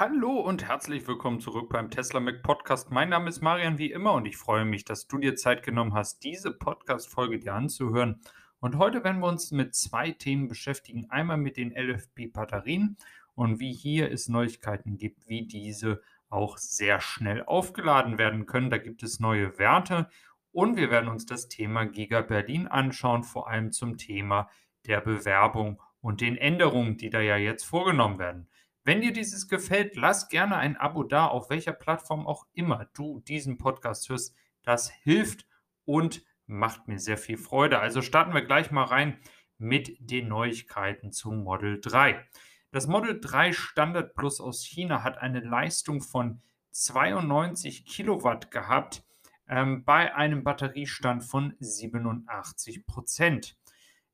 Hallo und herzlich willkommen zurück beim Tesla Mac Podcast. Mein Name ist Marian wie immer und ich freue mich, dass du dir Zeit genommen hast, diese Podcast-Folge dir anzuhören. Und heute werden wir uns mit zwei Themen beschäftigen. Einmal mit den LFP-Batterien und wie hier es Neuigkeiten gibt, wie diese auch sehr schnell aufgeladen werden können. Da gibt es neue Werte und wir werden uns das Thema Giga Berlin anschauen, vor allem zum Thema der Bewerbung und den Änderungen, die da ja jetzt vorgenommen werden. Wenn dir dieses gefällt, lass gerne ein Abo da, auf welcher Plattform auch immer du diesen Podcast hörst. Das hilft und macht mir sehr viel Freude. Also starten wir gleich mal rein mit den Neuigkeiten zum Model 3. Das Model 3 Standard Plus aus China hat eine Leistung von 92 Kilowatt gehabt ähm, bei einem Batteriestand von 87 Prozent.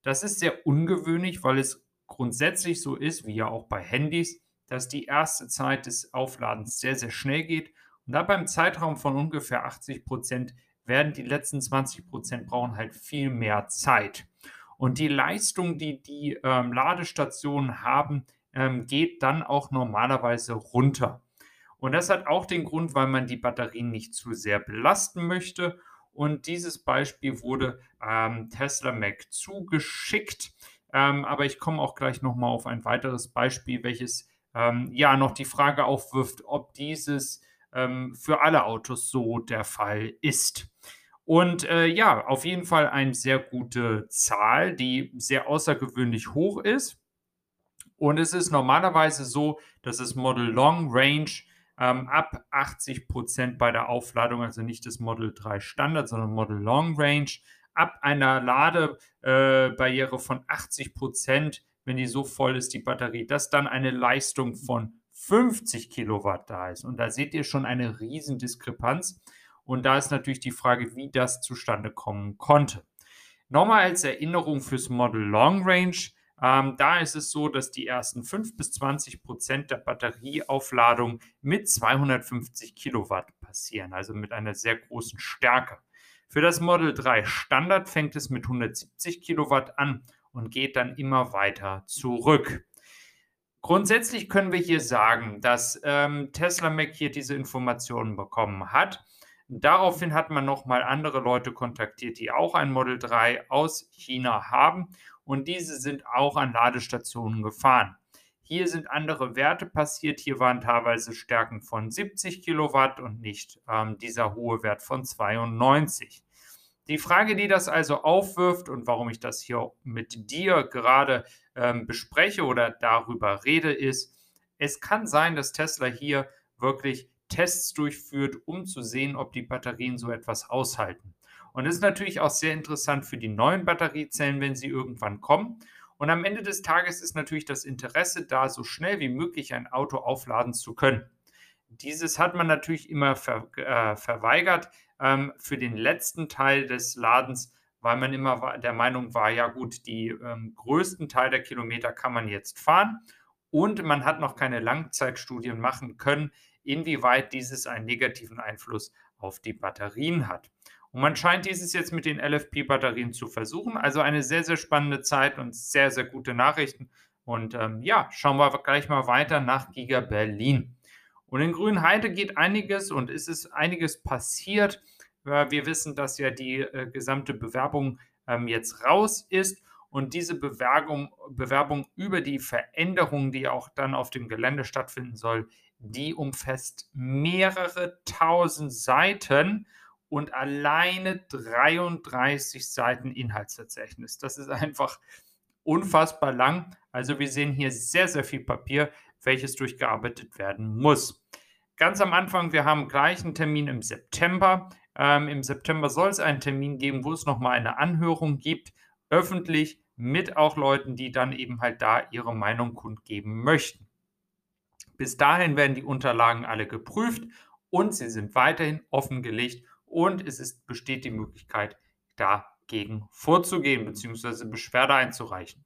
Das ist sehr ungewöhnlich, weil es grundsätzlich so ist, wie ja auch bei Handys, dass die erste Zeit des Aufladens sehr, sehr schnell geht. Und da beim Zeitraum von ungefähr 80 Prozent werden die letzten 20 Prozent brauchen halt viel mehr Zeit. Und die Leistung, die die ähm, Ladestationen haben, ähm, geht dann auch normalerweise runter. Und das hat auch den Grund, weil man die Batterien nicht zu sehr belasten möchte. Und dieses Beispiel wurde ähm, Tesla Mac zugeschickt. Ähm, aber ich komme auch gleich nochmal auf ein weiteres Beispiel, welches ähm, ja noch die Frage aufwirft, ob dieses ähm, für alle Autos so der Fall ist. Und äh, ja, auf jeden Fall eine sehr gute Zahl, die sehr außergewöhnlich hoch ist. Und es ist normalerweise so, dass das Model Long Range ähm, ab 80% bei der Aufladung, also nicht das Model 3 Standard, sondern Model Long Range, ab einer Ladebarriere äh, von 80% wenn die so voll ist, die Batterie, dass dann eine Leistung von 50 Kilowatt da ist. Und da seht ihr schon eine Riesendiskrepanz. Und da ist natürlich die Frage, wie das zustande kommen konnte. Nochmal als Erinnerung fürs Model Long Range. Ähm, da ist es so, dass die ersten 5 bis 20 Prozent der Batterieaufladung mit 250 Kilowatt passieren, also mit einer sehr großen Stärke. Für das Model 3 Standard fängt es mit 170 Kilowatt an und geht dann immer weiter zurück. Grundsätzlich können wir hier sagen, dass ähm, Tesla Mac hier diese Informationen bekommen hat. Daraufhin hat man nochmal andere Leute kontaktiert, die auch ein Model 3 aus China haben und diese sind auch an Ladestationen gefahren. Hier sind andere Werte passiert. Hier waren teilweise Stärken von 70 Kilowatt und nicht ähm, dieser hohe Wert von 92. Die Frage, die das also aufwirft und warum ich das hier mit dir gerade ähm, bespreche oder darüber rede, ist, es kann sein, dass Tesla hier wirklich Tests durchführt, um zu sehen, ob die Batterien so etwas aushalten. Und das ist natürlich auch sehr interessant für die neuen Batteriezellen, wenn sie irgendwann kommen. Und am Ende des Tages ist natürlich das Interesse da, so schnell wie möglich ein Auto aufladen zu können. Dieses hat man natürlich immer ver, äh, verweigert ähm, für den letzten Teil des Ladens, weil man immer der Meinung war, ja gut, die ähm, größten Teil der Kilometer kann man jetzt fahren und man hat noch keine Langzeitstudien machen können, inwieweit dieses einen negativen Einfluss auf die Batterien hat. Und man scheint dieses jetzt mit den LFP-Batterien zu versuchen. Also eine sehr, sehr spannende Zeit und sehr, sehr gute Nachrichten. Und ähm, ja, schauen wir gleich mal weiter nach Giga Berlin. Und in Grünheide geht einiges und es ist einiges passiert. Wir wissen, dass ja die äh, gesamte Bewerbung ähm, jetzt raus ist und diese Bewerbung, Bewerbung über die Veränderung, die auch dann auf dem Gelände stattfinden soll, die umfasst mehrere tausend Seiten und alleine 33 Seiten Inhaltsverzeichnis. Das ist einfach unfassbar lang. Also wir sehen hier sehr, sehr viel Papier, welches durchgearbeitet werden muss. Ganz am Anfang, wir haben gleich einen Termin im September. Ähm, Im September soll es einen Termin geben, wo es nochmal eine Anhörung gibt, öffentlich mit auch Leuten, die dann eben halt da ihre Meinung kundgeben möchten. Bis dahin werden die Unterlagen alle geprüft und sie sind weiterhin offengelegt und es ist, besteht die Möglichkeit, dagegen vorzugehen bzw. Beschwerde einzureichen.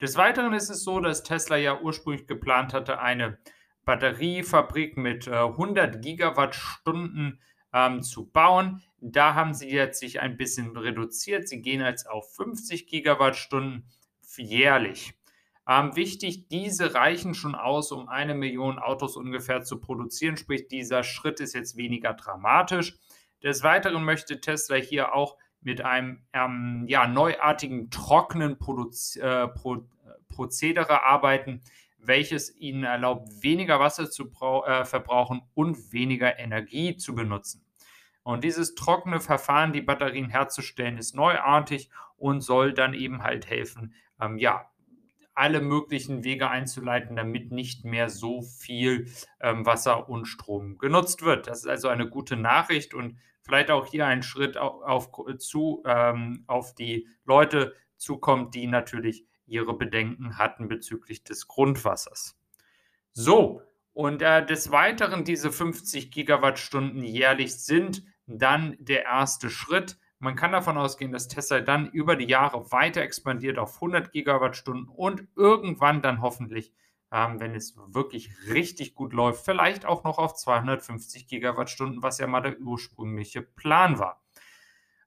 Des Weiteren ist es so, dass Tesla ja ursprünglich geplant hatte, eine Batteriefabrik mit äh, 100 Gigawattstunden ähm, zu bauen. Da haben sie jetzt sich ein bisschen reduziert. Sie gehen jetzt auf 50 Gigawattstunden jährlich. Ähm, wichtig, diese reichen schon aus, um eine Million Autos ungefähr zu produzieren, sprich dieser Schritt ist jetzt weniger dramatisch. Des Weiteren möchte Tesla hier auch mit einem ähm, ja, neuartigen trockenen Produz äh, Pro Prozedere arbeiten, welches ihnen erlaubt, weniger Wasser zu äh, verbrauchen und weniger Energie zu benutzen. Und dieses trockene Verfahren, die Batterien herzustellen, ist neuartig und soll dann eben halt helfen, ähm, ja, alle möglichen Wege einzuleiten, damit nicht mehr so viel ähm, Wasser und Strom genutzt wird. Das ist also eine gute Nachricht und vielleicht auch hier ein Schritt auf, auf zu, ähm, auf die Leute zukommt, die natürlich ihre Bedenken hatten bezüglich des Grundwassers. So, und äh, des Weiteren diese 50 Gigawattstunden jährlich sind dann der erste Schritt. Man kann davon ausgehen, dass Tesla dann über die Jahre weiter expandiert auf 100 Gigawattstunden und irgendwann dann hoffentlich, ähm, wenn es wirklich richtig gut läuft, vielleicht auch noch auf 250 Gigawattstunden, was ja mal der ursprüngliche Plan war.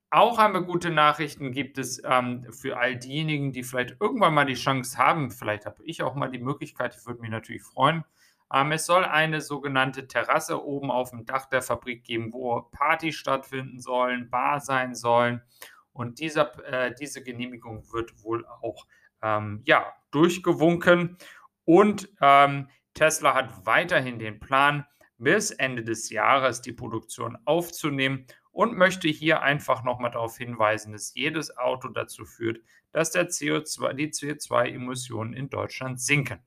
Auch haben wir gute Nachrichten gibt es ähm, für all diejenigen, die vielleicht irgendwann mal die Chance haben. Vielleicht habe ich auch mal die Möglichkeit, ich würde mich natürlich freuen. Ähm, es soll eine sogenannte Terrasse oben auf dem Dach der Fabrik geben, wo Partys stattfinden sollen, Bar sein sollen. Und dieser, äh, diese Genehmigung wird wohl auch ähm, ja, durchgewunken. Und ähm, Tesla hat weiterhin den Plan, bis Ende des Jahres die Produktion aufzunehmen und möchte hier einfach nochmal darauf hinweisen, dass jedes Auto dazu führt, dass der CO2, die CO2-Emissionen in Deutschland sinken.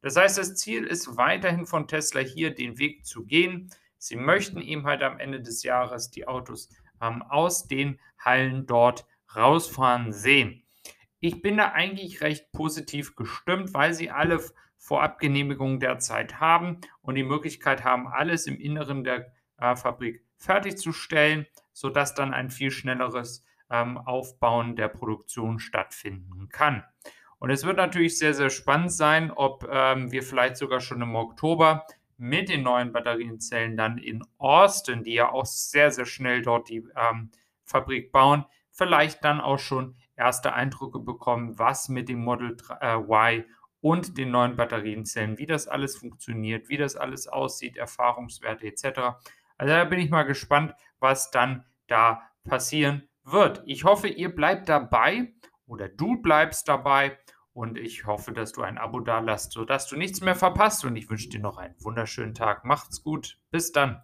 Das heißt, das Ziel ist weiterhin von Tesla hier den Weg zu gehen. Sie möchten eben halt am Ende des Jahres die Autos ähm, aus den Hallen dort rausfahren sehen. Ich bin da eigentlich recht positiv gestimmt, weil sie alle Vorabgenehmigungen derzeit haben und die Möglichkeit haben, alles im Inneren der äh, Fabrik fertigzustellen, sodass dann ein viel schnelleres ähm, Aufbauen der Produktion stattfinden kann. Und es wird natürlich sehr, sehr spannend sein, ob ähm, wir vielleicht sogar schon im Oktober mit den neuen Batterienzellen dann in Austin, die ja auch sehr, sehr schnell dort die ähm, Fabrik bauen, vielleicht dann auch schon erste Eindrücke bekommen, was mit dem Model äh, Y und den neuen Batterienzellen, wie das alles funktioniert, wie das alles aussieht, Erfahrungswerte etc. Also da bin ich mal gespannt, was dann da passieren wird. Ich hoffe, ihr bleibt dabei oder du bleibst dabei und ich hoffe, dass du ein Abo da lässt, sodass du nichts mehr verpasst und ich wünsche dir noch einen wunderschönen Tag. Macht's gut. Bis dann.